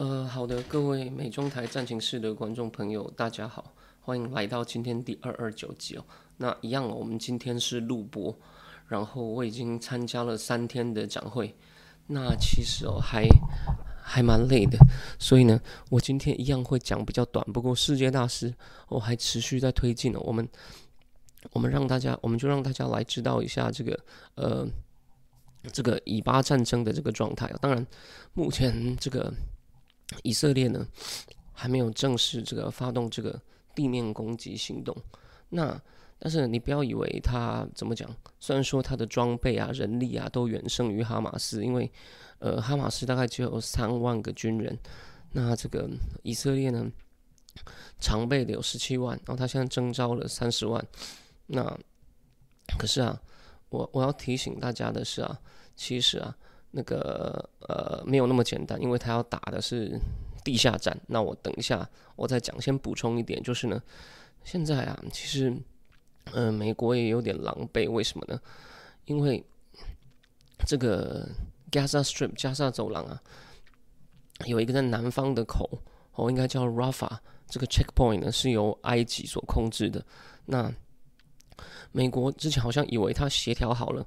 呃，好的，各位美中台战情室的观众朋友，大家好，欢迎来到今天第二二九集哦。那一样，我们今天是录播，然后我已经参加了三天的展会，那其实哦还还蛮累的，所以呢，我今天一样会讲比较短。不过世界大师我还持续在推进呢，我们我们让大家，我们就让大家来知道一下这个呃这个以巴战争的这个状态啊。当然，目前这个。以色列呢还没有正式这个发动这个地面攻击行动，那但是你不要以为他怎么讲，虽然说他的装备啊、人力啊都远胜于哈马斯，因为呃哈马斯大概只有三万个军人，那这个以色列呢常备的有十七万，然后他现在征召了三十万，那可是啊，我我要提醒大家的是啊，其实啊。那个呃没有那么简单，因为他要打的是地下战。那我等一下我再讲，先补充一点，就是呢，现在啊，其实呃美国也有点狼狈，为什么呢？因为这个 Gaza Strip 加沙走廊啊，有一个在南方的口，哦，应该叫 Rafa 这个 checkpoint 呢是由埃及所控制的。那美国之前好像以为他协调好了。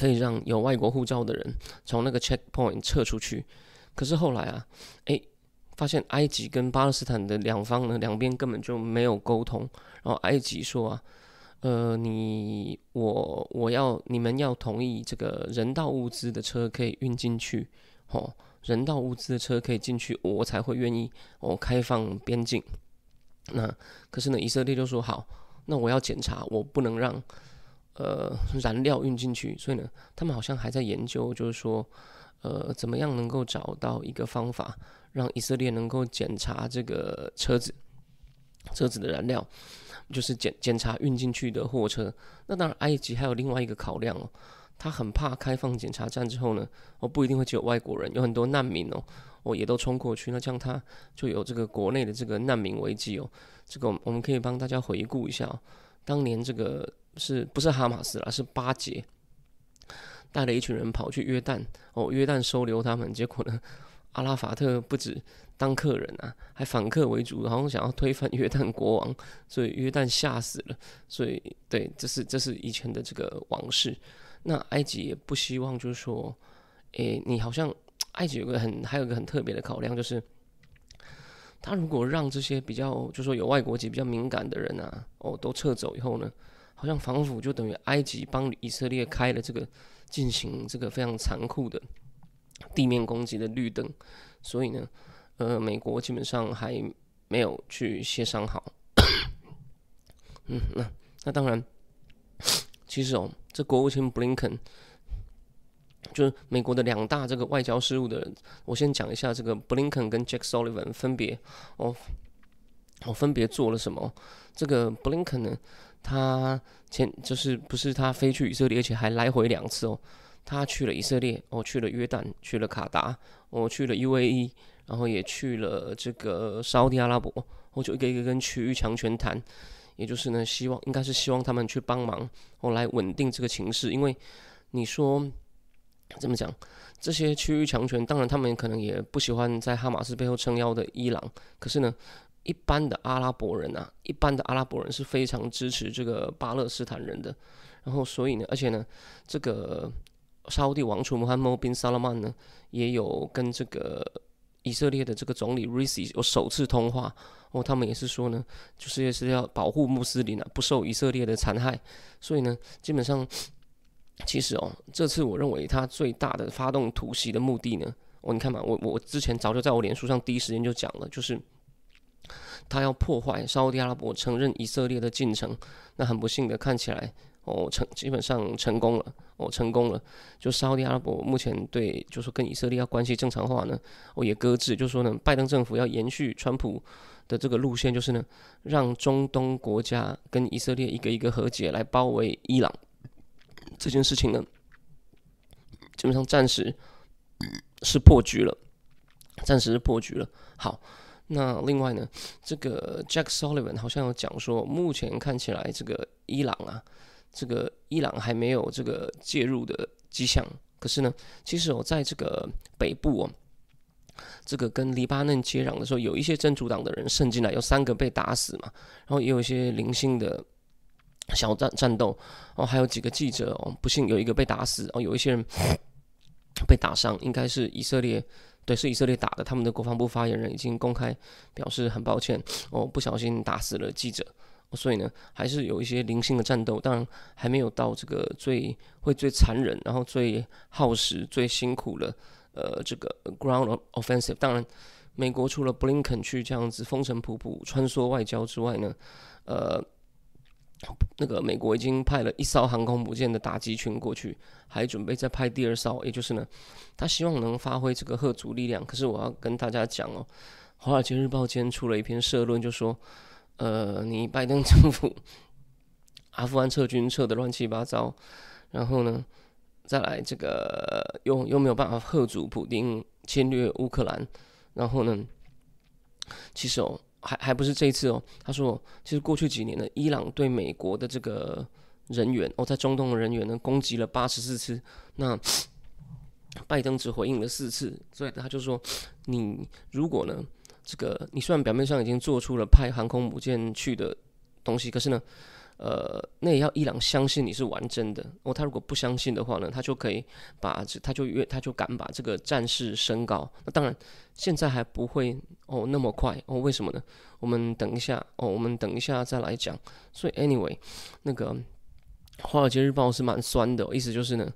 可以让有外国护照的人从那个 checkpoint 撤出去，可是后来啊，诶，发现埃及跟巴勒斯坦的两方呢，两边根本就没有沟通。然后埃及说啊，呃，你我我要你们要同意这个人道物资的车可以运进去，哦，人道物资的车可以进去，我才会愿意哦开放边境。那可是呢，以色列就说好，那我要检查，我不能让。呃，燃料运进去，所以呢，他们好像还在研究，就是说，呃，怎么样能够找到一个方法，让以色列能够检查这个车子，车子的燃料，就是检检查运进去的货车。那当然，埃及还有另外一个考量哦，他很怕开放检查站之后呢，哦，不一定会只有外国人，有很多难民哦，哦，也都冲过去，那这样他就有这个国内的这个难民危机哦。这个我们可以帮大家回顾一下，当年这个。是不是哈马斯啦？是巴结带了一群人跑去约旦哦，约旦收留他们，结果呢，阿拉法特不止当客人啊，还反客为主，好像想要推翻约旦国王，所以约旦吓死了。所以对，这是这是以前的这个往事。那埃及也不希望，就是说，诶，你好像埃及有个很还有个很特别的考量，就是他如果让这些比较，就说有外国籍比较敏感的人啊，哦，都撤走以后呢？好像防腐就等于埃及帮以色列开了这个进行这个非常残酷的地面攻击的绿灯，所以呢，呃，美国基本上还没有去协商好。嗯，那那当然，其实哦，这国务卿布林肯就是美国的两大这个外交事务的人，我先讲一下这个布林肯跟 Jack Sullivan 分别哦，我分别做了什么？这个布林肯呢？他前就是不是他飞去以色列，而且还来回两次哦。他去了以色列，哦，去了约旦，去了卡达，哦，去了 UAE，然后也去了这个沙地阿拉伯，我就一个一个跟区域强权谈，也就是呢，希望应该是希望他们去帮忙，哦，来稳定这个情势。因为你说怎么讲，这些区域强权，当然他们可能也不喜欢在哈马斯背后撑腰的伊朗，可是呢。一般的阿拉伯人啊，一般的阿拉伯人是非常支持这个巴勒斯坦人的。然后，所以呢，而且呢，这个沙地王储穆罕默德·萨拉曼呢，也有跟这个以色列的这个总理 Risi 有首次通话。哦，他们也是说呢，就是也是要保护穆斯林啊，不受以色列的残害。所以呢，基本上，其实哦，这次我认为他最大的发动突袭的目的呢，哦，你看嘛，我我之前早就在我脸书上第一时间就讲了，就是。他要破坏沙地阿拉伯承认以色列的进程，那很不幸的看起来哦成基本上成功了，哦成功了。就沙特阿拉伯目前对就说跟以色列要关系正常化呢，哦也搁置，就说呢拜登政府要延续川普的这个路线，就是呢让中东国家跟以色列一个一个和解来包围伊朗这件事情呢，基本上暂时是破局了，暂时是破局了。好。那另外呢，这个 Jack Sullivan 好像有讲说，目前看起来这个伊朗啊，这个伊朗还没有这个介入的迹象。可是呢，其实我在这个北部哦，这个跟黎巴嫩接壤的时候，有一些真主党的人渗进来，有三个被打死嘛，然后也有一些零星的小战战斗哦，还有几个记者哦，不幸有一个被打死哦，有一些人 被打伤，应该是以色列。对，是以色列打的。他们的国防部发言人已经公开表示很抱歉，哦，不小心打死了记者。所以呢，还是有一些零星的战斗，当然还没有到这个最会最残忍，然后最耗时、最辛苦的呃这个 ground offensive。当然，美国除了布林肯去这样子风尘仆仆穿梭外交之外呢，呃。那个美国已经派了一艘航空母舰的打击群过去，还准备再派第二艘，也就是呢，他希望能发挥这个核主力量。可是我要跟大家讲哦，《华尔街日报》今天出了一篇社论，就说，呃，你拜登政府 阿富汗撤军撤的乱七八糟，然后呢，再来这个又又没有办法贺阻普丁侵略乌克兰，然后呢，其实哦。还还不是这一次哦，他说，其实过去几年呢，伊朗对美国的这个人员哦，在中东的人员呢，攻击了八十四次，那拜登只回应了四次，所以他就说，你如果呢，这个你虽然表面上已经做出了派航空母舰去的东西，可是呢。呃，那也要伊朗相信你是玩真的哦。他如果不相信的话呢，他就可以把这，他就越，他就敢把这个战事升高。那当然，现在还不会哦那么快哦。为什么呢？我们等一下哦，我们等一下再来讲。所以，anyway，那个《华尔街日报》是蛮酸的，意思就是呢，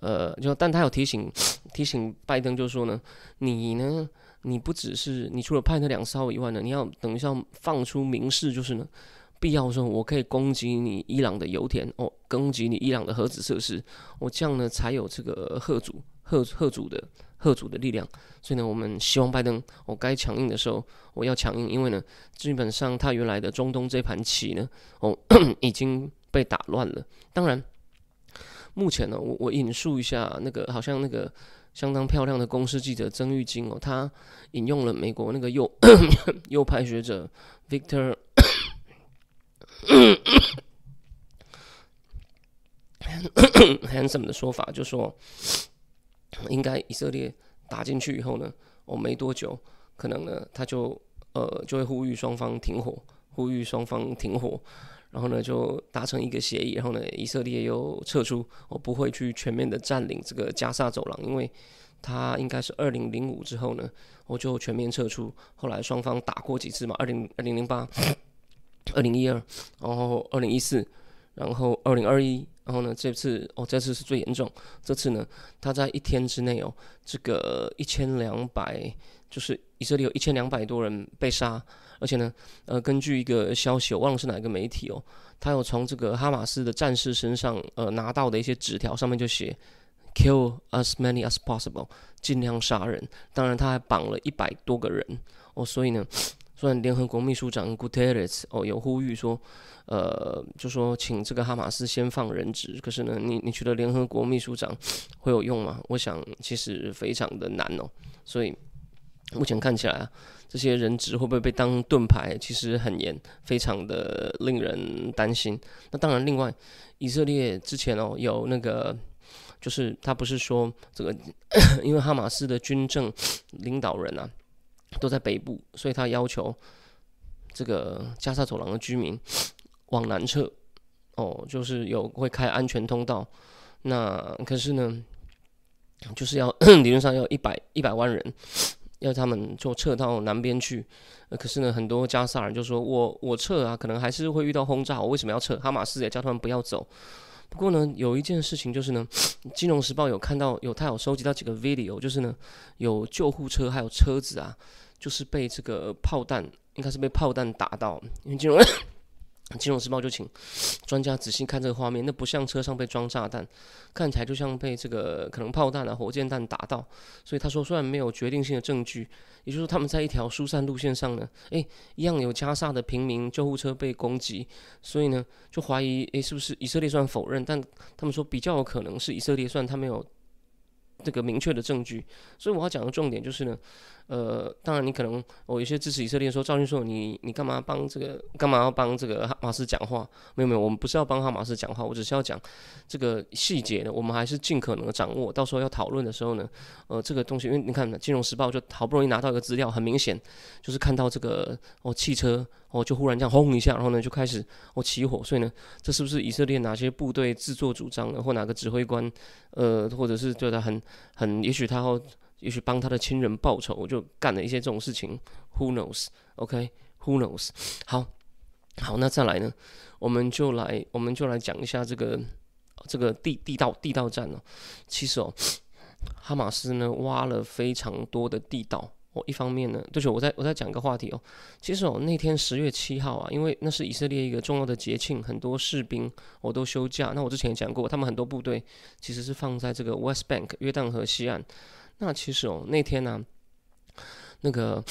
呃，就但他有提醒 提醒拜登，就说呢，你呢，你不只是你除了派那两艘以外呢，你要等一下放出明示，就是呢。必要的时候，我可以攻击你伊朗的油田哦，攻击你伊朗的核子设施，我这样呢才有这个贺主贺贺主的贺主的力量。所以呢，我们希望拜登，我该强硬的时候我要强硬，因为呢，基本上他原来的中东这盘棋呢，哦 已经被打乱了。当然，目前呢，我我引述一下那个好像那个相当漂亮的公司记者曾玉金哦，他引用了美国那个右 右派学者 Victor。Handsome 的说法就说，应该以色列打进去以后呢，哦，没多久，可能呢，他就呃就会呼吁双方停火，呼吁双方停火，然后呢就达成一个协议，然后呢，以色列又撤出，我不会去全面的占领这个加沙走廊，因为他应该是二零零五之后呢，我就全面撤出，后来双方打过几次嘛，二零二零零八。二零一二，然后二零一四，然后二零二一，然后呢，这次哦，这次是最严重。这次呢，他在一天之内哦，这个一千两百，就是以色列有一千两百多人被杀，而且呢，呃，根据一个消息，我忘了是哪一个媒体哦，他有从这个哈马斯的战士身上呃拿到的一些纸条，上面就写 “kill as many as possible”，尽量杀人。当然，他还绑了一百多个人哦，所以呢。虽然联合国秘书长 Guterres 哦有呼吁说，呃，就说请这个哈马斯先放人质，可是呢，你你觉得联合国秘书长会有用吗？我想其实非常的难哦。所以目前看起来啊，这些人质会不会被当盾牌，其实很严，非常的令人担心。那当然，另外以色列之前哦有那个，就是他不是说这个，因为哈马斯的军政领导人啊。都在北部，所以他要求这个加沙走廊的居民往南撤。哦，就是有会开安全通道。那可是呢，就是要 理论上要一百一百万人，要他们就撤到南边去。可是呢，很多加沙人就说：“我我撤啊，可能还是会遇到轰炸。我为什么要撤？哈马斯也叫他们不要走。”不过呢，有一件事情就是呢，《金融时报》有看到有他有收集到几个 video，就是呢有救护车还有车子啊。就是被这个炮弹，应该是被炮弹打到，因为金融《金融时报》就请专家仔细看这个画面，那不像车上被装炸弹，看起来就像被这个可能炮弹啊、火箭弹打到。所以他说，虽然没有决定性的证据，也就是说他们在一条疏散路线上呢，诶，一样有加沙的平民救护车被攻击，所以呢就怀疑，诶，是不是以色列算否认？但他们说比较有可能是以色列算他没有这个明确的证据。所以我要讲的重点就是呢。呃，当然，你可能我有些支持以色列说，赵军说你你干嘛帮这个干嘛要帮这个哈马斯讲话？没有没有，我们不是要帮哈马斯讲话，我只是要讲这个细节呢，我们还是尽可能的掌握。到时候要讨论的时候呢，呃，这个东西，因为你看《金融时报》就好不容易拿到一个资料，很明显就是看到这个哦汽车哦就忽然这样轰一下，然后呢就开始哦起火，所以呢，这是不是以色列哪些部队自作主张的，或哪个指挥官呃，或者是觉得很很，也许他哦。也许帮他的亲人报仇，我就干了一些这种事情。Who knows？OK？Who knows？好，好，那再来呢？我们就来，我们就来讲一下这个这个地地道地道战哦。其实哦，哈马斯呢挖了非常多的地道。哦，一方面呢，就是我在我在讲个话题哦。其实哦，那天十月七号啊，因为那是以色列一个重要的节庆，很多士兵我都休假。那我之前也讲过，他们很多部队其实是放在这个 West Bank 约旦河西岸。那其实哦，那天呢，那个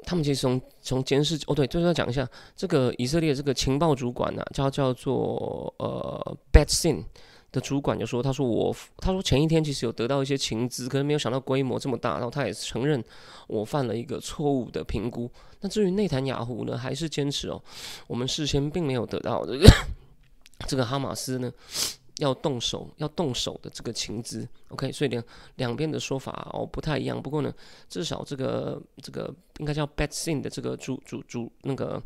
他们其实从从监视哦，对，就是要讲一下这个以色列这个情报主管呢，叫叫做呃 Betsin 的主管就说，他说我他说前一天其实有得到一些情资，可是没有想到规模这么大，然后他也承认我犯了一个错误的评估。那至于内塔尼亚胡呢，还是坚持哦，我们事先并没有得到这个 这个哈马斯呢。要动手，要动手的这个情资，OK，所以两两边的说法哦不太一样。不过呢，至少这个这个应该叫 Bad Sin 的这个主主主那个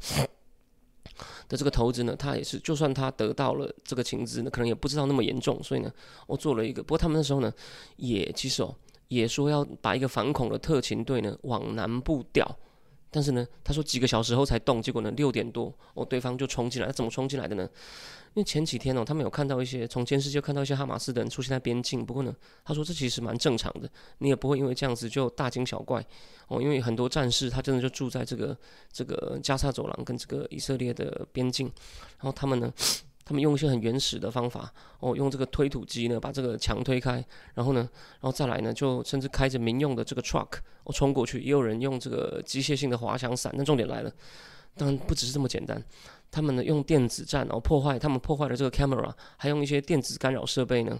的这个投资呢，他也是，就算他得到了这个情资呢，可能也不知道那么严重。所以呢，我做了一个，不过他们那时候呢，也其实哦，也说要把一个反恐的特勤队呢往南部调。但是呢，他说几个小时后才动，结果呢六点多哦，对方就冲进来。他怎么冲进来的呢？因为前几天哦，他们有看到一些从监视就看到一些哈马斯的人出现在边境。不过呢，他说这其实蛮正常的，你也不会因为这样子就大惊小怪哦。因为很多战士他真的就住在这个这个加沙走廊跟这个以色列的边境，然后他们呢。他们用一些很原始的方法，哦，用这个推土机呢，把这个墙推开，然后呢，然后再来呢，就甚至开着民用的这个 truck，哦，冲过去。也有人用这个机械性的滑翔伞。那重点来了，当然不只是这么简单，他们呢用电子战，然后破坏，他们破坏了这个 camera，还用一些电子干扰设备呢，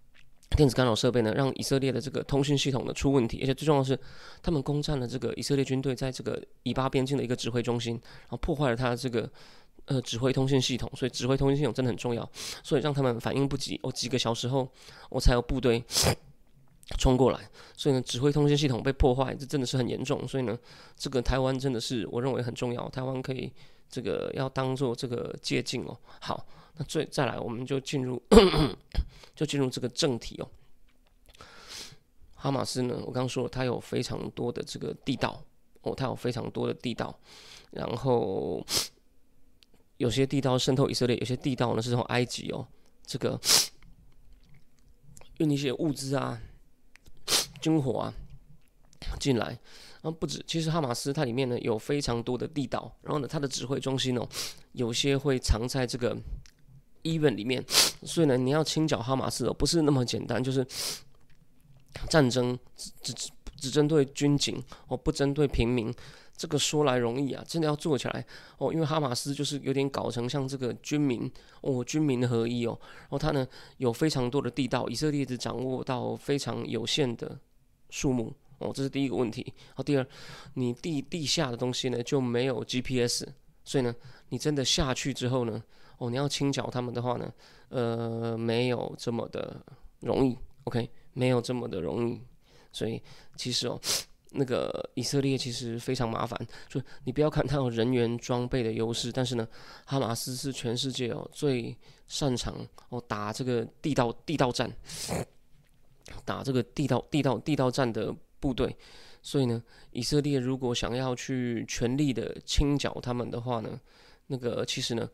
电子干扰设备呢，让以色列的这个通讯系统呢出问题。而且最重要的是，他们攻占了这个以色列军队在这个以巴边境的一个指挥中心，然后破坏了他这个。呃，指挥通信系统，所以指挥通信系统真的很重要，所以让他们反应不及，哦，几个小时后，我才有部队 冲过来，所以呢，指挥通信系统被破坏，这真的是很严重，所以呢，这个台湾真的是我认为很重要，台湾可以这个要当做这个借鉴哦。好，那最再来，我们就进入 就进入这个正题哦。哈马斯呢，我刚刚说了，它有非常多的这个地道哦，它有非常多的地道，然后。有些地道渗透以色列，有些地道呢是从埃及哦，这个 运一些物资啊、军火啊进来。然后不止，其实哈马斯它里面呢有非常多的地道，然后呢它的指挥中心哦，有些会藏在这个医院里面，所以呢你要清剿哈马斯哦，不是那么简单，就是战争只只只针对军警哦，不针对平民。这个说来容易啊，真的要做起来哦。因为哈马斯就是有点搞成像这个军民哦，军民合一哦。然后他呢有非常多的地道，以色列只掌握到非常有限的数目哦，这是第一个问题。好，第二，你地地下的东西呢就没有 GPS，所以呢，你真的下去之后呢，哦，你要清剿他们的话呢，呃，没有这么的容易。OK，没有这么的容易。所以其实哦。那个以色列其实非常麻烦，就你不要看它有人员装备的优势，但是呢，哈马斯是全世界哦最擅长哦打这个地道地道战，打这个地道地道地道战的部队，所以呢，以色列如果想要去全力的清剿他们的话呢，那个其实呢，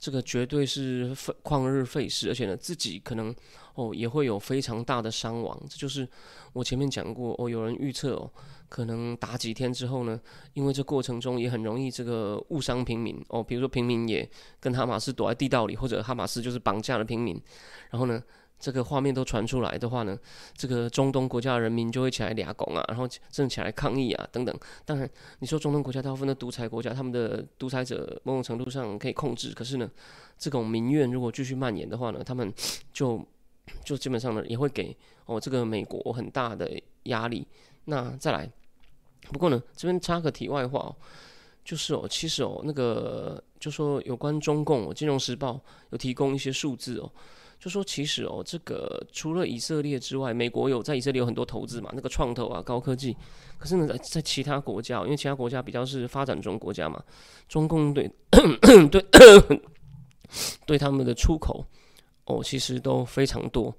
这个绝对是费旷日费时，而且呢，自己可能哦也会有非常大的伤亡。这就是我前面讲过哦，有人预测哦，可能打几天之后呢，因为这过程中也很容易这个误伤平民哦，比如说平民也跟哈马斯躲在地道里，或者哈马斯就是绑架了平民，然后呢。这个画面都传出来的话呢，这个中东国家人民就会起来俩拱啊，然后正起来抗议啊，等等。当然，你说中东国家大部分的独裁国家，他们的独裁者某种程度上可以控制，可是呢，这种民怨如果继续蔓延的话呢，他们就就基本上呢也会给哦这个美国很大的压力。那再来，不过呢这边插个题外话哦，就是哦其实哦那个就说有关中共，《金融时报》有提供一些数字哦。就说其实哦，这个除了以色列之外，美国有在以色列有很多投资嘛，那个创投啊、高科技。可是呢，在其他国家，因为其他国家比较是发展中国家嘛，中共对 对 对他们的出口哦，其实都非常多。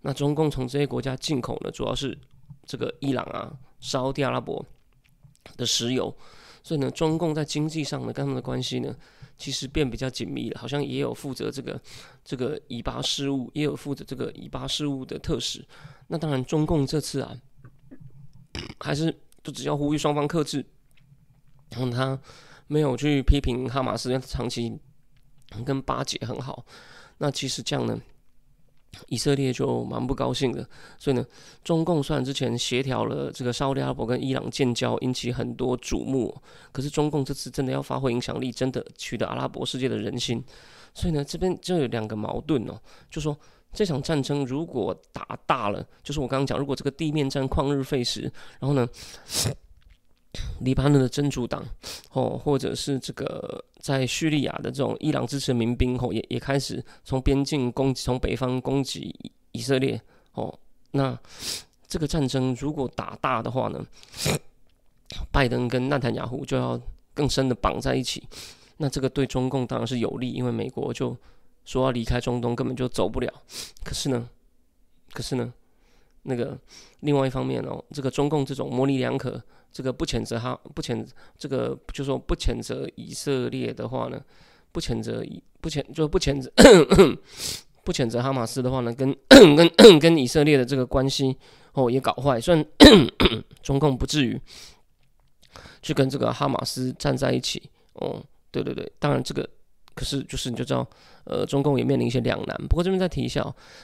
那中共从这些国家进口呢，主要是这个伊朗啊、沙特阿拉伯的石油。所以呢，中共在经济上呢，跟他们的关系呢。其实变比较紧密了，好像也有负责这个这个以巴事务，也有负责这个以巴事务的特使。那当然，中共这次啊，还是就只要呼吁双方克制，然后他没有去批评哈马斯长期跟巴结很好。那其实这样呢？以色列就蛮不高兴的，所以呢，中共虽然之前协调了这个沙特阿拉伯跟伊朗建交，引起很多瞩目，可是中共这次真的要发挥影响力，真的取得阿拉伯世界的人心，所以呢，这边就有两个矛盾哦，就说这场战争如果打大了，就是我刚刚讲，如果这个地面战旷日费时，然后呢？黎巴嫩的真主党，哦，或者是这个在叙利亚的这种伊朗支持民兵，哦，也也开始从边境攻击，从北方攻击以色列，哦，那这个战争如果打大的话呢，拜登跟纳坦雅胡就要更深的绑在一起，那这个对中共当然是有利，因为美国就说要离开中东根本就走不了，可是呢，可是呢，那个另外一方面哦，这个中共这种模棱两可。这个不谴责哈，不谴这个就说不谴责以色列的话呢，不谴责以不谴就不谴责不谴责哈马斯的话呢，跟跟跟以色列的这个关系哦也搞坏，虽然 中共不至于去跟这个哈马斯站在一起哦，对对对，当然这个。可是，就是你就知道，呃，中共也面临一些两难。不过这边再提一下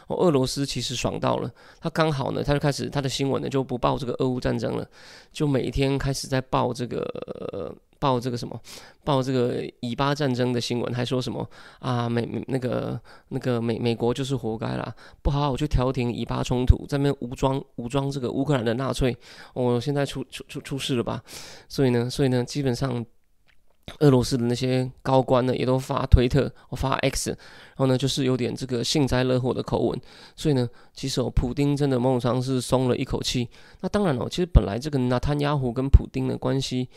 哦，俄罗斯其实爽到了，他刚好呢，他就开始他的新闻呢就不报这个俄乌战争了，就每天开始在报这个报这个什么，报这个以巴战争的新闻，还说什么啊美那个那个美美国就是活该啦，不好好去调停以巴冲突，在那边武装武装这个乌克兰的纳粹，哦，现在出出出出事了吧？所以呢，所以呢，基本上。俄罗斯的那些高官呢，也都发推特，我发 X，然后呢，就是有点这个幸灾乐祸的口吻。所以呢，其实哦，普丁真的某种程度是松了一口气。那当然哦，其实本来这个纳坦雅胡跟普丁的关系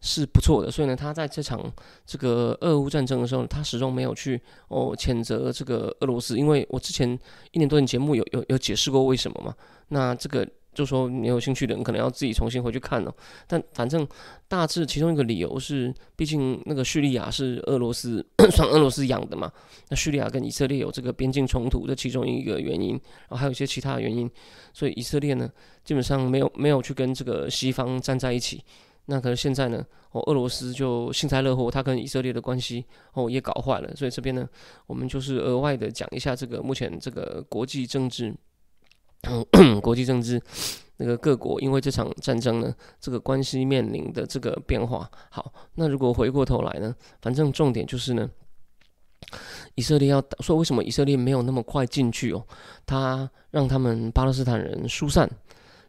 是不错的，所以呢，他在这场这个俄乌战争的时候，他始终没有去哦谴责这个俄罗斯。因为我之前一年多的节目有有有解释过为什么嘛。那这个。就说你有兴趣的人可能要自己重新回去看哦。但反正大致其中一个理由是，毕竟那个叙利亚是俄罗斯 算俄罗斯养的嘛。那叙利亚跟以色列有这个边境冲突的其中一个原因，然后还有一些其他的原因。所以以色列呢，基本上没有没有去跟这个西方站在一起。那可能现在呢，哦，俄罗斯就幸灾乐祸，他跟以色列的关系哦也搞坏了。所以这边呢，我们就是额外的讲一下这个目前这个国际政治。国际政治，那个各国因为这场战争呢，这个关系面临的这个变化。好，那如果回过头来呢，反正重点就是呢，以色列要说为什么以色列没有那么快进去哦？他让他们巴勒斯坦人疏散，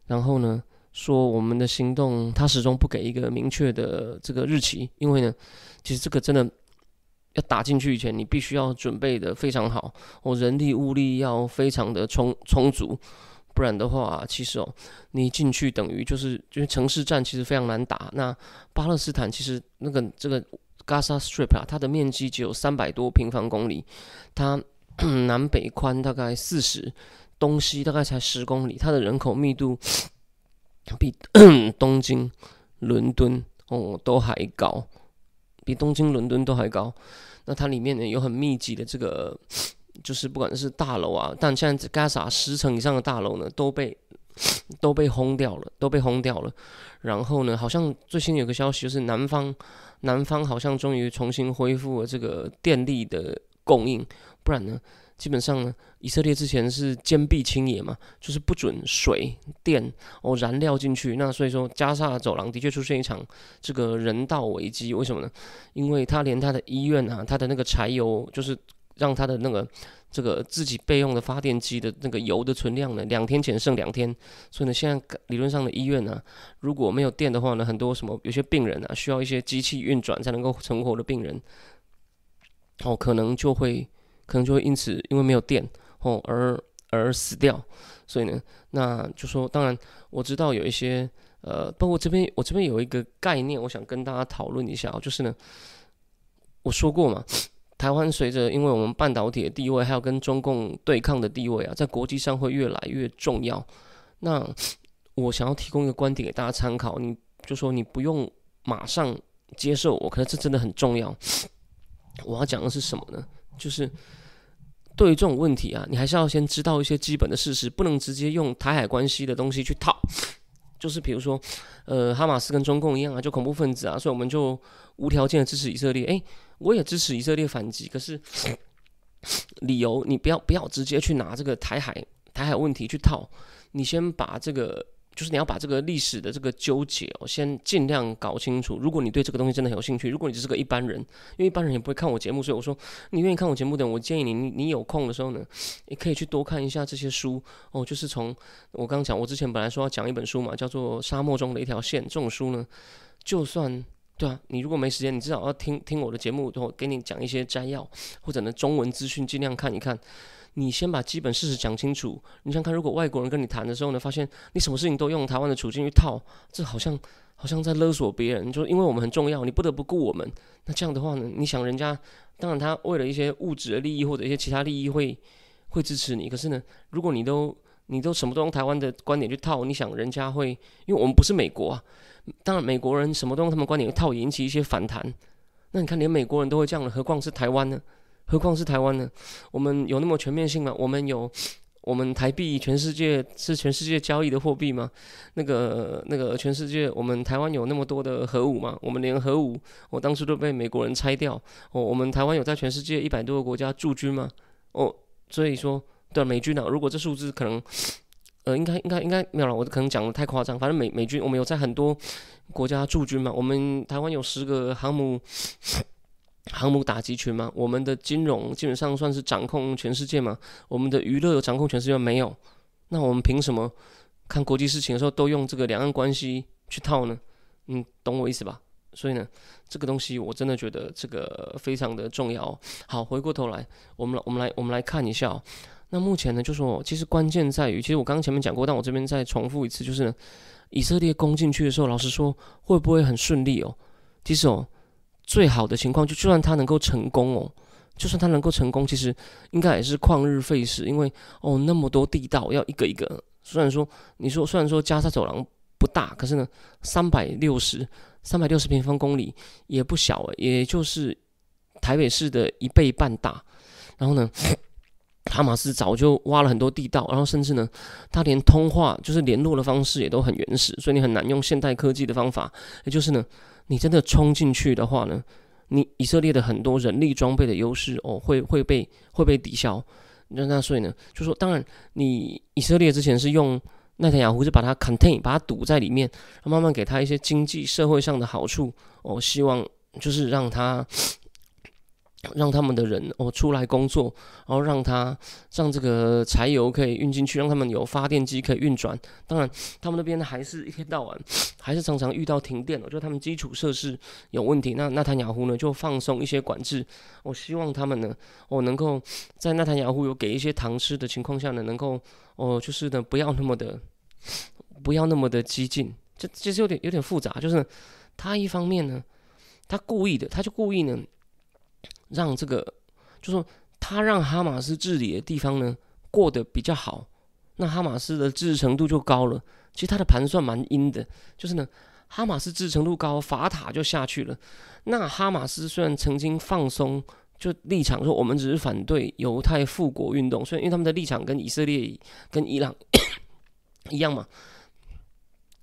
然后呢说我们的行动，他始终不给一个明确的这个日期，因为呢，其实这个真的。要打进去以前，你必须要准备的非常好，哦，人力物力要非常的充充足，不然的话，其实哦，你进去等于就是因为城市战其实非常难打。那巴勒斯坦其实那个这个 Gaza Strip 啊，它的面积只有三百多平方公里，它 南北宽大概四十，东西大概才十公里，它的人口密度比 东京、伦敦哦都还高。比东京、伦敦都还高，那它里面呢有很密集的这个，就是不管是大楼啊，但现在 Gaza 十层以上的大楼呢都被都被轰掉了，都被轰掉了。然后呢，好像最新有个消息就是南方南方好像终于重新恢复了这个电力的供应，不然呢？基本上呢，以色列之前是坚壁清野嘛，就是不准水电哦燃料进去。那所以说，加沙走廊的确出现一场这个人道危机。为什么呢？因为他连他的医院啊，他的那个柴油，就是让他的那个这个自己备用的发电机的那个油的存量呢，两天前剩两天。所以呢，现在理论上的医院呢，如果没有电的话呢，很多什么有些病人啊，需要一些机器运转才能够存活的病人，哦，可能就会。可能就会因此因为没有电哦而而死掉，所以呢，那就说当然我知道有一些呃，包括这边我这边有一个概念，我想跟大家讨论一下，就是呢，我说过嘛，台湾随着因为我们半导体的地位，还有跟中共对抗的地位啊，在国际上会越来越重要。那我想要提供一个观点给大家参考，你就说你不用马上接受我，可是这真的很重要。我要讲的是什么呢？就是。对于这种问题啊，你还是要先知道一些基本的事实，不能直接用台海关系的东西去套。就是比如说，呃，哈马斯跟中共一样啊，就恐怖分子啊，所以我们就无条件的支持以色列。诶，我也支持以色列反击，可是 理由你不要不要直接去拿这个台海台海问题去套，你先把这个。就是你要把这个历史的这个纠结哦，先尽量搞清楚。如果你对这个东西真的很有兴趣，如果你只是个一般人，因为一般人也不会看我节目，所以我说你愿意看我节目的，我建议你，你你有空的时候呢，你可以去多看一下这些书哦。就是从我刚刚讲，我之前本来说要讲一本书嘛，叫做《沙漠中的一条线》。这种书呢，就算对啊，你如果没时间，你至少要听听我的节目，我给你讲一些摘要，或者呢中文资讯尽量看一看。你先把基本事实讲清楚。你想看，如果外国人跟你谈的时候呢，发现你什么事情都用台湾的处境去套，这好像好像在勒索别人。就因为我们很重要，你不得不顾我们。那这样的话呢，你想人家，当然他为了一些物质的利益或者一些其他利益会会支持你。可是呢，如果你都你都什么都用台湾的观点去套，你想人家会？因为我们不是美国啊。当然美国人什么都用他们观点去套，引起一些反弹。那你看，连美国人都会这样了，何况是台湾呢？何况是台湾呢？我们有那么全面性吗？我们有，我们台币全世界是全世界交易的货币吗？那个那个全世界，我们台湾有那么多的核武吗？我们连核武，我当初都被美国人拆掉。哦，我们台湾有在全世界一百多个国家驻军吗？哦，所以说，对美军啊，如果这数字可能，呃，应该应该应该没有了，我可能讲的太夸张。反正美美军，我们有在很多国家驻军嘛。我们台湾有十个航母。航母打击群吗？我们的金融基本上算是掌控全世界吗？我们的娱乐掌控全世界没有？那我们凭什么看国际事情的时候都用这个两岸关系去套呢？嗯，懂我意思吧？所以呢，这个东西我真的觉得这个非常的重要。好，回过头来，我们来我们来我们来看一下。那目前呢，就说其实关键在于，其实我刚刚前面讲过，但我这边再重复一次，就是以色列攻进去的时候，老实说会不会很顺利哦？其实哦。最好的情况就，就算他能够成功哦，就算他能够成功，其实应该也是旷日费时，因为哦那么多地道要一个一个。虽然说你说虽然说加沙走廊不大，可是呢三百六十三百六十平方公里也不小诶，也就是台北市的一倍半大。然后呢，哈马斯早就挖了很多地道，然后甚至呢，他连通话就是联络的方式也都很原始，所以你很难用现代科技的方法，也就是呢。你真的冲进去的话呢，你以色列的很多人力装备的优势哦，会会被会被抵消。那那所以呢，就说当然，你以色列之前是用奈坦雅胡是把它 contain，把它堵在里面，慢慢给他一些经济社会上的好处哦，希望就是让他。让他们的人哦出来工作，然后让他让这个柴油可以运进去，让他们有发电机可以运转。当然，他们那边还是一天到晚 还是常常遇到停电，我觉得他们基础设施有问题。那纳坦雅胡呢就放松一些管制，我希望他们呢，我能够在纳坦雅胡有给一些糖吃的情况下呢，能够哦就是呢不要那么的不要那么的激进。这其实有点有点复杂，就是他一方面呢，他故意的，他就故意呢。让这个，就说他让哈马斯治理的地方呢过得比较好，那哈马斯的支持程度就高了。其实他的盘算蛮阴的，就是呢，哈马斯支持程度高，法塔就下去了。那哈马斯虽然曾经放松就立场说我们只是反对犹太复国运动，所以因为他们的立场跟以色列跟伊朗 一样嘛，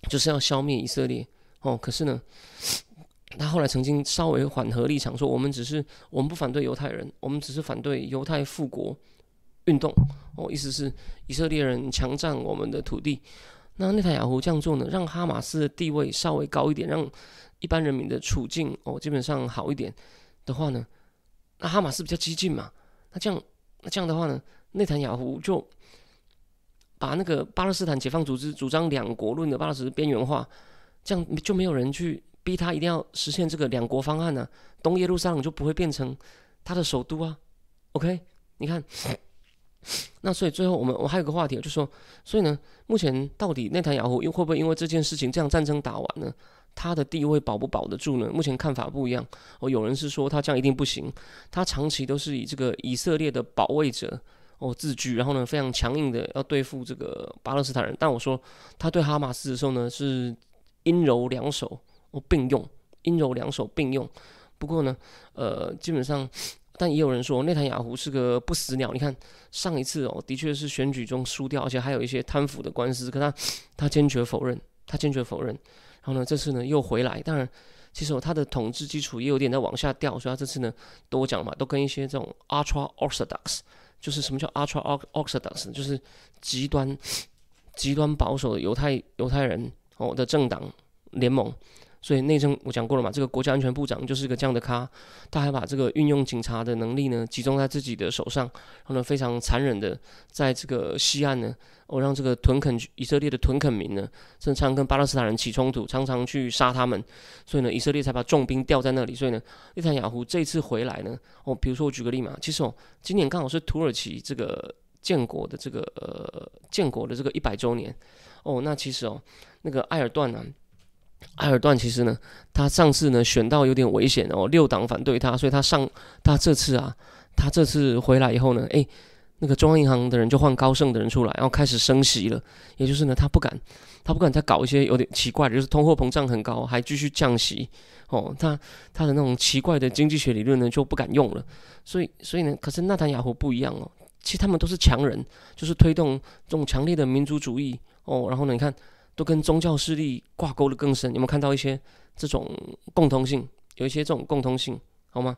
就是要消灭以色列哦。可是呢，他后来曾经稍微缓和立场，说我们只是我们不反对犹太人，我们只是反对犹太复国运动哦，意思是以色列人强占我们的土地。那内塔雅胡这样做呢，让哈马斯的地位稍微高一点，让一般人民的处境哦基本上好一点的话呢，那哈马斯比较激进嘛，那这样那这样的话呢，内塔雅胡就把那个巴勒斯坦解放组织主张两国论的巴勒斯坦边缘化，这样就没有人去逼他一定要实现这个两国方案呢，东耶路撒冷就不会变成他的首都啊。OK，你看。那所以最后我们我还有个话题，就说，所以呢，目前到底内塔雅胡又会不会因为这件事情这样战争打完呢？他的地位保不保得住呢？目前看法不一样。哦，有人是说他这样一定不行，他长期都是以这个以色列的保卫者哦自居，然后呢非常强硬的要对付这个巴勒斯坦人。但我说他对哈马斯的时候呢是阴柔两手并用，阴柔两手并用。不过呢，呃，基本上。但也有人说内塔雅胡是个不死鸟。你看上一次哦，的确是选举中输掉，而且还有一些贪腐的官司，可他他坚决否认，他坚决否认。然后呢，这次呢又回来。当然，其实他的统治基础也有点在往下掉，所以他这次呢都讲嘛，都跟一些这种 ultra orthodox，就是什么叫 ultra orthodox，就是极端极端保守的犹太犹太人哦的政党联盟。所以内政我讲过了嘛，这个国家安全部长就是一个这样的咖，他还把这个运用警察的能力呢集中在自己的手上，然后呢非常残忍的在这个西岸呢，哦让这个屯垦以色列的屯垦民呢，常常跟巴勒斯坦人起冲突，常常去杀他们，所以呢以色列才把重兵调在那里。所以呢，内塔雅胡这次回来呢，哦比如说我举个例嘛，其实哦今年刚好是土耳其这个建国的这个呃建国的这个一百周年，哦那其实哦那个埃尔段呢。埃尔段其实呢，他上次呢选到有点危险哦，六党反对他，所以他上他这次啊，他这次回来以后呢，诶，那个中央银行的人就换高盛的人出来，然后开始升息了，也就是呢，他不敢，他不敢再搞一些有点奇怪的，就是通货膨胀很高还继续降息。哦，他他的那种奇怪的经济学理论呢就不敢用了，所以所以呢，可是纳坦雅胡不一样哦，其实他们都是强人，就是推动这种强烈的民族主义。哦，然后呢，你看。都跟宗教势力挂钩的更深，有没有看到一些这种共通性？有一些这种共通性，好吗？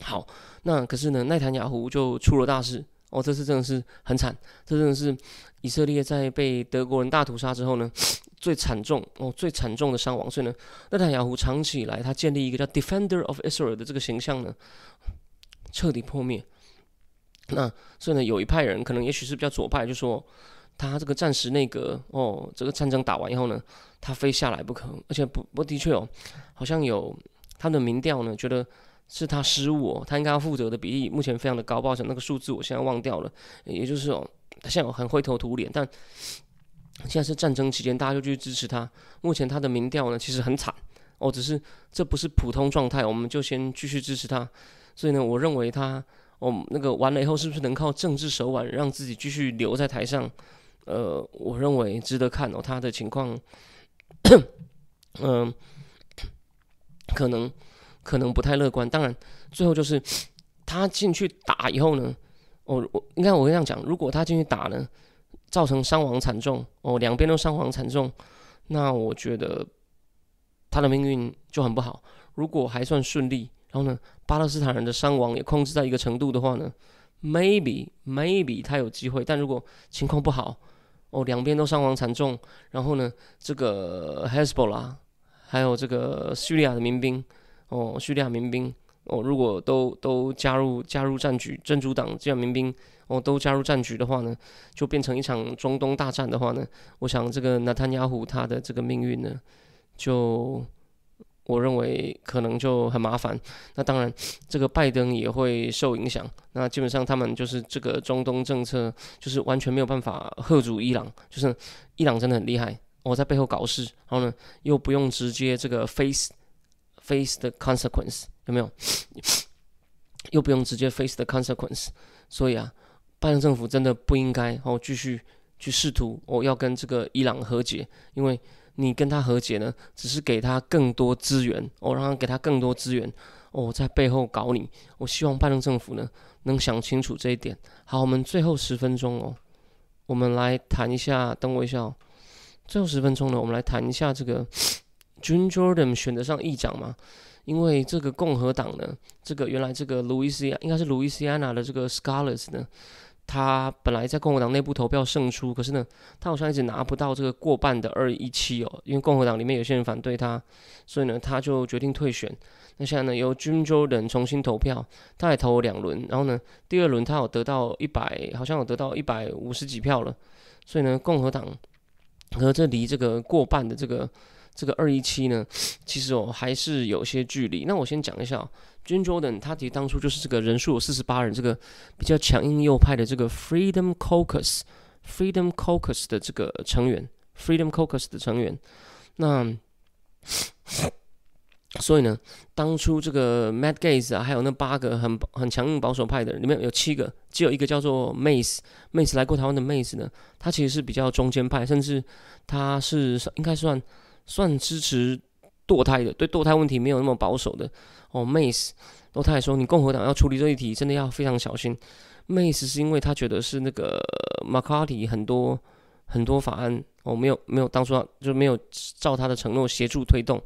好，那可是呢，奈坦雅胡就出了大事哦，这次真的是很惨，这真的是以色列在被德国人大屠杀之后呢，最惨重哦，最惨重的伤亡。所以呢，奈坦雅胡长期以来他建立一个叫 Defender of Israel 的这个形象呢，彻底破灭。那所以呢，有一派人可能也许是比较左派，就说。他这个战时内阁哦，这个战争打完以后呢，他非下来不可。而且不不的确哦，好像有他的民调呢，觉得是他失误哦，他应该要负责的比例目前非常的高，抱歉，那个数字我现在忘掉了。也就是哦，他现在很灰头土脸，但现在是战争期间，大家就去支持他。目前他的民调呢，其实很惨哦，只是这不是普通状态，我们就先继续支持他。所以呢，我认为他哦，那个完了以后，是不是能靠政治手腕让自己继续留在台上？呃，我认为值得看哦，他的情况，嗯，可能可能不太乐观。当然，最后就是他进去打以后呢，哦，我应该我会这样讲，如果他进去打呢，造成伤亡惨重，哦，两边都伤亡惨重，那我觉得他的命运就很不好。如果还算顺利，然后呢，巴勒斯坦人的伤亡也控制在一个程度的话呢，maybe maybe 他有机会。但如果情况不好，哦，两边都伤亡惨重，然后呢，这个 hesbola 还有这个叙利亚的民兵，哦，叙利亚民兵，哦，如果都都加入加入战局，真主党这样民兵，哦，都加入战局的话呢，就变成一场中东大战的话呢，我想这个纳坦雅胡他的这个命运呢，就。我认为可能就很麻烦。那当然，这个拜登也会受影响。那基本上他们就是这个中东政策，就是完全没有办法吓阻伊朗。就是伊朗真的很厉害，我在背后搞事，然后呢又不用直接这个 face face the consequence，有没有？又不用直接 face the consequence。所以啊，拜登政府真的不应该哦继续去试图哦要跟这个伊朗和解，因为。你跟他和解呢，只是给他更多资源哦，让他给他更多资源哦。在背后搞你。我希望拜登政府呢能想清楚这一点。好，我们最后十分钟哦，我们来谈一下。等我一下，哦，最后十分钟呢，我们来谈一下这个 June Jordan 选得上议长吗？因为这个共和党呢，这个原来这个路易斯安应该是路易斯安那的这个 Scholars 呢。他本来在共和党内部投票胜出，可是呢，他好像一直拿不到这个过半的二一七哦，因为共和党里面有些人反对他，所以呢，他就决定退选。那现在呢，由 Jim Jordan 重新投票，他也投了两轮，然后呢，第二轮他有得到一百，好像有得到一百五十几票了，所以呢，共和党和这离这个过半的这个这个二一七呢，其实哦还是有些距离。那我先讲一下。Jim Jordan，他其实当初就是这个人数有四十八人，这个比较强硬右派的这个 Freedom Caucus，Freedom Caucus 的这个成员，Freedom Caucus 的成员。那 所以呢，当初这个 Matt Gates 啊，还有那八个很很强硬保守派的人，里面有七个，只有一个叫做 Mace，Mace 来过台湾的 Mace 呢，他其实是比较中间派，甚至他是应该算算支持堕胎的，对堕胎问题没有那么保守的。哦，Mace，然后他还说，你共和党要处理这一题，真的要非常小心。Mace 是因为他觉得是那个 McCarthy 很多很多法案，哦，没有没有当初就没有照他的承诺协助推动。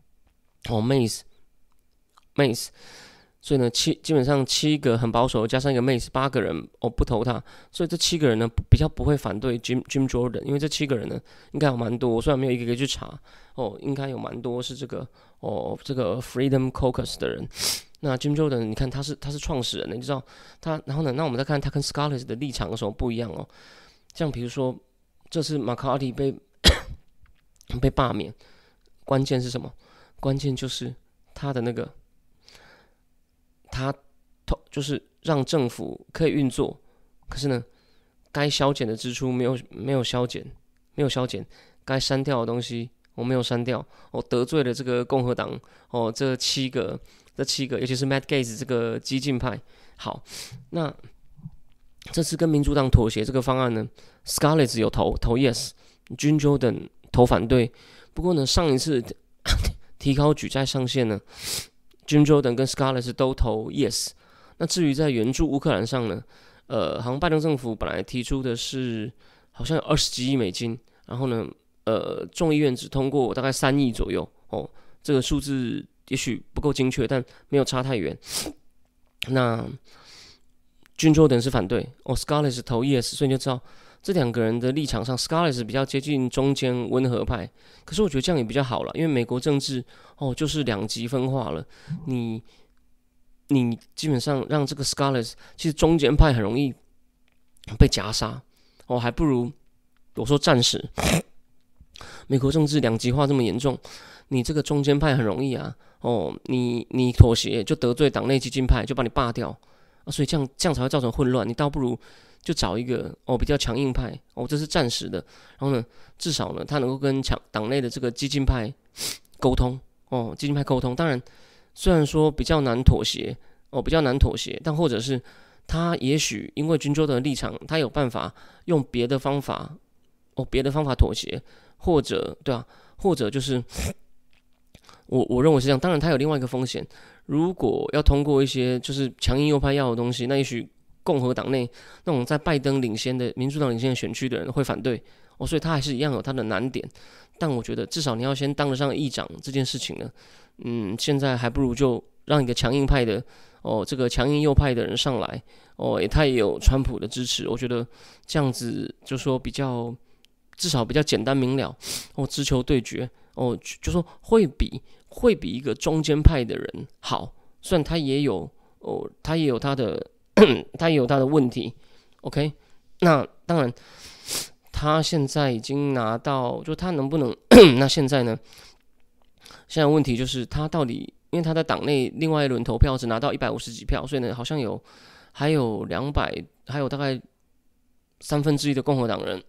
哦，Mace，Mace，所以呢，七基本上七个很保守，加上一个 Mace，八个人哦不投他，所以这七个人呢比较不会反对 Jim Jim Jordan，因为这七个人呢应该有蛮多，虽然没有一个个去查，哦，应该有蛮多是这个。哦，这个 Freedom Caucus 的人，那 Jim Jordan，你看他是他是创始人，你知道他，然后呢，那我们再看他跟 Scholars 的立场有什么不一样哦？像比如说，这次 McCarthy 被 被罢免，关键是什么？关键就是他的那个他投就是让政府可以运作，可是呢，该削减的支出没有没有削减，没有削减，该删掉的东西。我没有删掉，我得罪了这个共和党哦，这七个，这七个，尤其是 Matt Gates 这个激进派。好，那这次跟民主党妥协这个方案呢，Scholars 有投投 yes，Jim Jordan 投反对。不过呢，上一次 提高举债上限呢，Jim Jordan 跟 scar las 都投 yes。那至于在援助乌克兰上呢，呃，好像拜登政府本来提出的是好像有二十几亿美金，然后呢。呃，众议院只通过大概三亿左右哦，这个数字也许不够精确，但没有差太远。那军州等是反对，哦，Scholars 投 yes，所以你就知道这两个人的立场上，Scholars 比较接近中间温和派。可是我觉得这样也比较好了，因为美国政治哦就是两极分化了，你你基本上让这个 Scholars 其实中间派很容易被夹杀哦，还不如我说暂时。美国政治两极化这么严重，你这个中间派很容易啊，哦，你你妥协就得罪党内激进派，就把你罢掉所以这样这样才会造成混乱。你倒不如就找一个哦比较强硬派哦，这是暂时的，然后呢，至少呢他能够跟强党内的这个激进派沟通哦，激进派沟通。当然，虽然说比较难妥协哦，比较难妥协，但或者是他也许因为军州的立场，他有办法用别的方法哦，别的方法妥协。或者对啊，或者就是 我我认为是这样。当然，他有另外一个风险。如果要通过一些就是强硬右派要的东西，那也许共和党内那种在拜登领先的民主党领先的选区的人会反对哦，所以他还是一样有他的难点。但我觉得至少你要先当得上议长这件事情呢，嗯，现在还不如就让一个强硬派的哦，这个强硬右派的人上来哦，也他也有川普的支持，我觉得这样子就说比较。至少比较简单明了哦，直球对决哦，就说会比会比一个中间派的人好，虽然他也有哦，他也有他的他也有他的问题。OK，那当然他现在已经拿到，就他能不能？那现在呢？现在问题就是他到底，因为他在党内另外一轮投票只拿到一百五十几票，所以呢，好像有还有两百，还有大概。三分之一的共和党人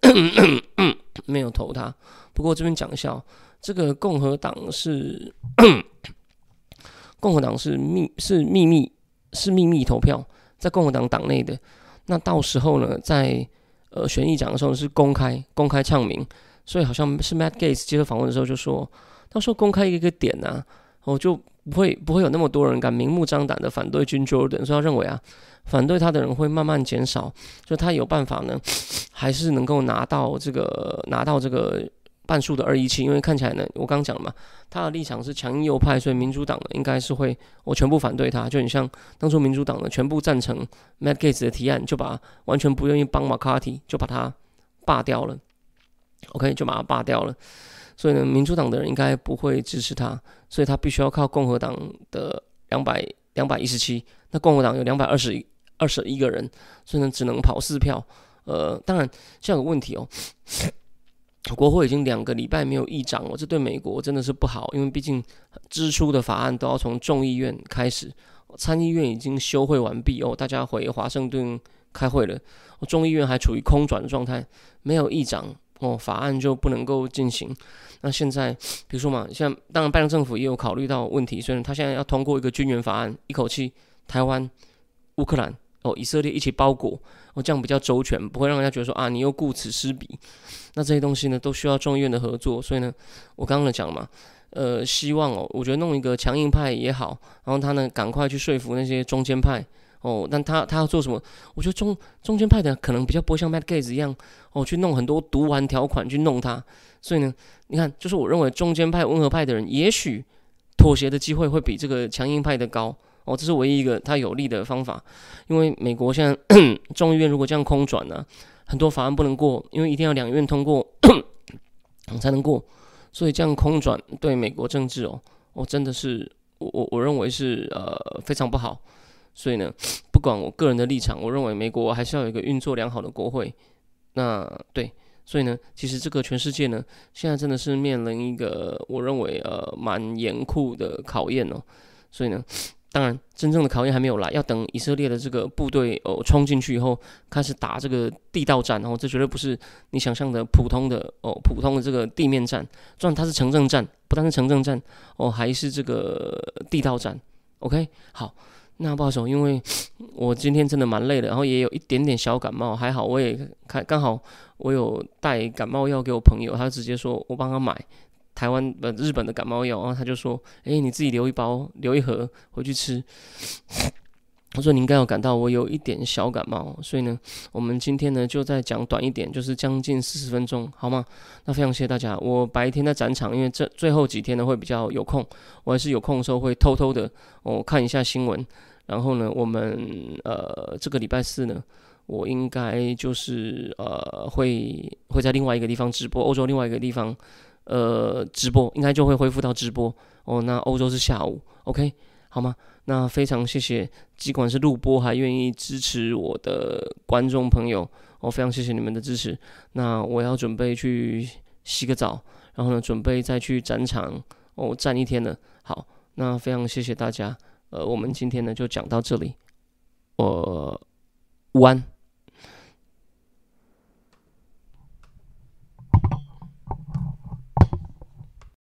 没有投他。不过这边讲一下，这个共和党是 共和党是秘是秘密是秘密投票，在共和党党内的。那到时候呢，在呃选议长的时候是公开公开唱名，所以好像是 Matt Gates 接受访问的时候就说，到时候公开一个点呐，哦就不会不会有那么多人敢明目张胆的反对军 Jordan，所以他认为啊，反对他的人会慢慢减少，就他有办法呢，还是能够拿到这个拿到这个半数的二一七，因为看起来呢，我刚讲了嘛，他的立场是强硬右派，所以民主党呢应该是会我全部反对他，就很像当初民主党呢全部赞成 Madgate 的提案，就把完全不愿意帮 McCarthy 就把他罢掉了，OK 就把他罢掉了。所以呢，民主党的人应该不会支持他，所以他必须要靠共和党的两百两百一十七。那共和党有两百二十一二十一个人，所以呢，只能跑四票。呃，当然，这样有问题哦。国会已经两个礼拜没有议长了，这对美国真的是不好，因为毕竟支出的法案都要从众议院开始，参议院已经休会完毕哦，大家回华盛顿开会了，众议院还处于空转的状态，没有议长。哦，法案就不能够进行。那现在，比如说嘛，像当然拜登政府也有考虑到问题，所以他现在要通过一个军援法案，一口气台湾、乌克兰、哦以色列一起包裹，哦这样比较周全，不会让人家觉得说啊你又顾此失彼。那这些东西呢，都需要众议院的合作。所以呢，我刚刚讲嘛，呃，希望哦，我觉得弄一个强硬派也好，然后他呢赶快去说服那些中间派。哦，但他他要做什么？我觉得中中间派的可能比较不会像 Matt Gates 一样，哦，去弄很多毒丸条款去弄他。所以呢，你看，就是我认为中间派温和派的人，也许妥协的机会会比这个强硬派的高。哦，这是唯一一个它有利的方法。因为美国现在 众议院如果这样空转呢，很多法案不能过，因为一定要两院通过 才能过。所以这样空转对美国政治哦，哦，真的是我我我认为是呃非常不好。所以呢，不管我个人的立场，我认为美国还是要有一个运作良好的国会。那对，所以呢，其实这个全世界呢，现在真的是面临一个我认为呃蛮严酷的考验哦。所以呢，当然真正的考验还没有来，要等以色列的这个部队哦冲进去以后，开始打这个地道战。然后这绝对不是你想象的普通的哦普通的这个地面战，虽然它是城镇战，不单是城镇战哦，还是这个地道战。OK，好。那不好意思，因为我今天真的蛮累的，然后也有一点点小感冒，还好我也开刚好我有带感冒药给我朋友，他直接说我帮他买台湾呃日本的感冒药，然后他就说，哎，你自己留一包留一盒回去吃。他说你应该有感到我有一点小感冒，所以呢，我们今天呢就再讲短一点，就是将近四十分钟，好吗？那非常谢谢大家。我白天在展场，因为这最后几天呢会比较有空，我还是有空的时候会偷偷的哦看一下新闻。然后呢，我们呃这个礼拜四呢，我应该就是呃会会在另外一个地方直播，欧洲另外一个地方呃直播，应该就会恢复到直播哦。那欧洲是下午，OK 好吗？那非常谢谢，尽管是录播还愿意支持我的观众朋友，我非常谢谢你们的支持。那我要准备去洗个澡，然后呢准备再去展场哦站一天了。好，那非常谢谢大家。呃，我们今天呢就讲到这里，我午安。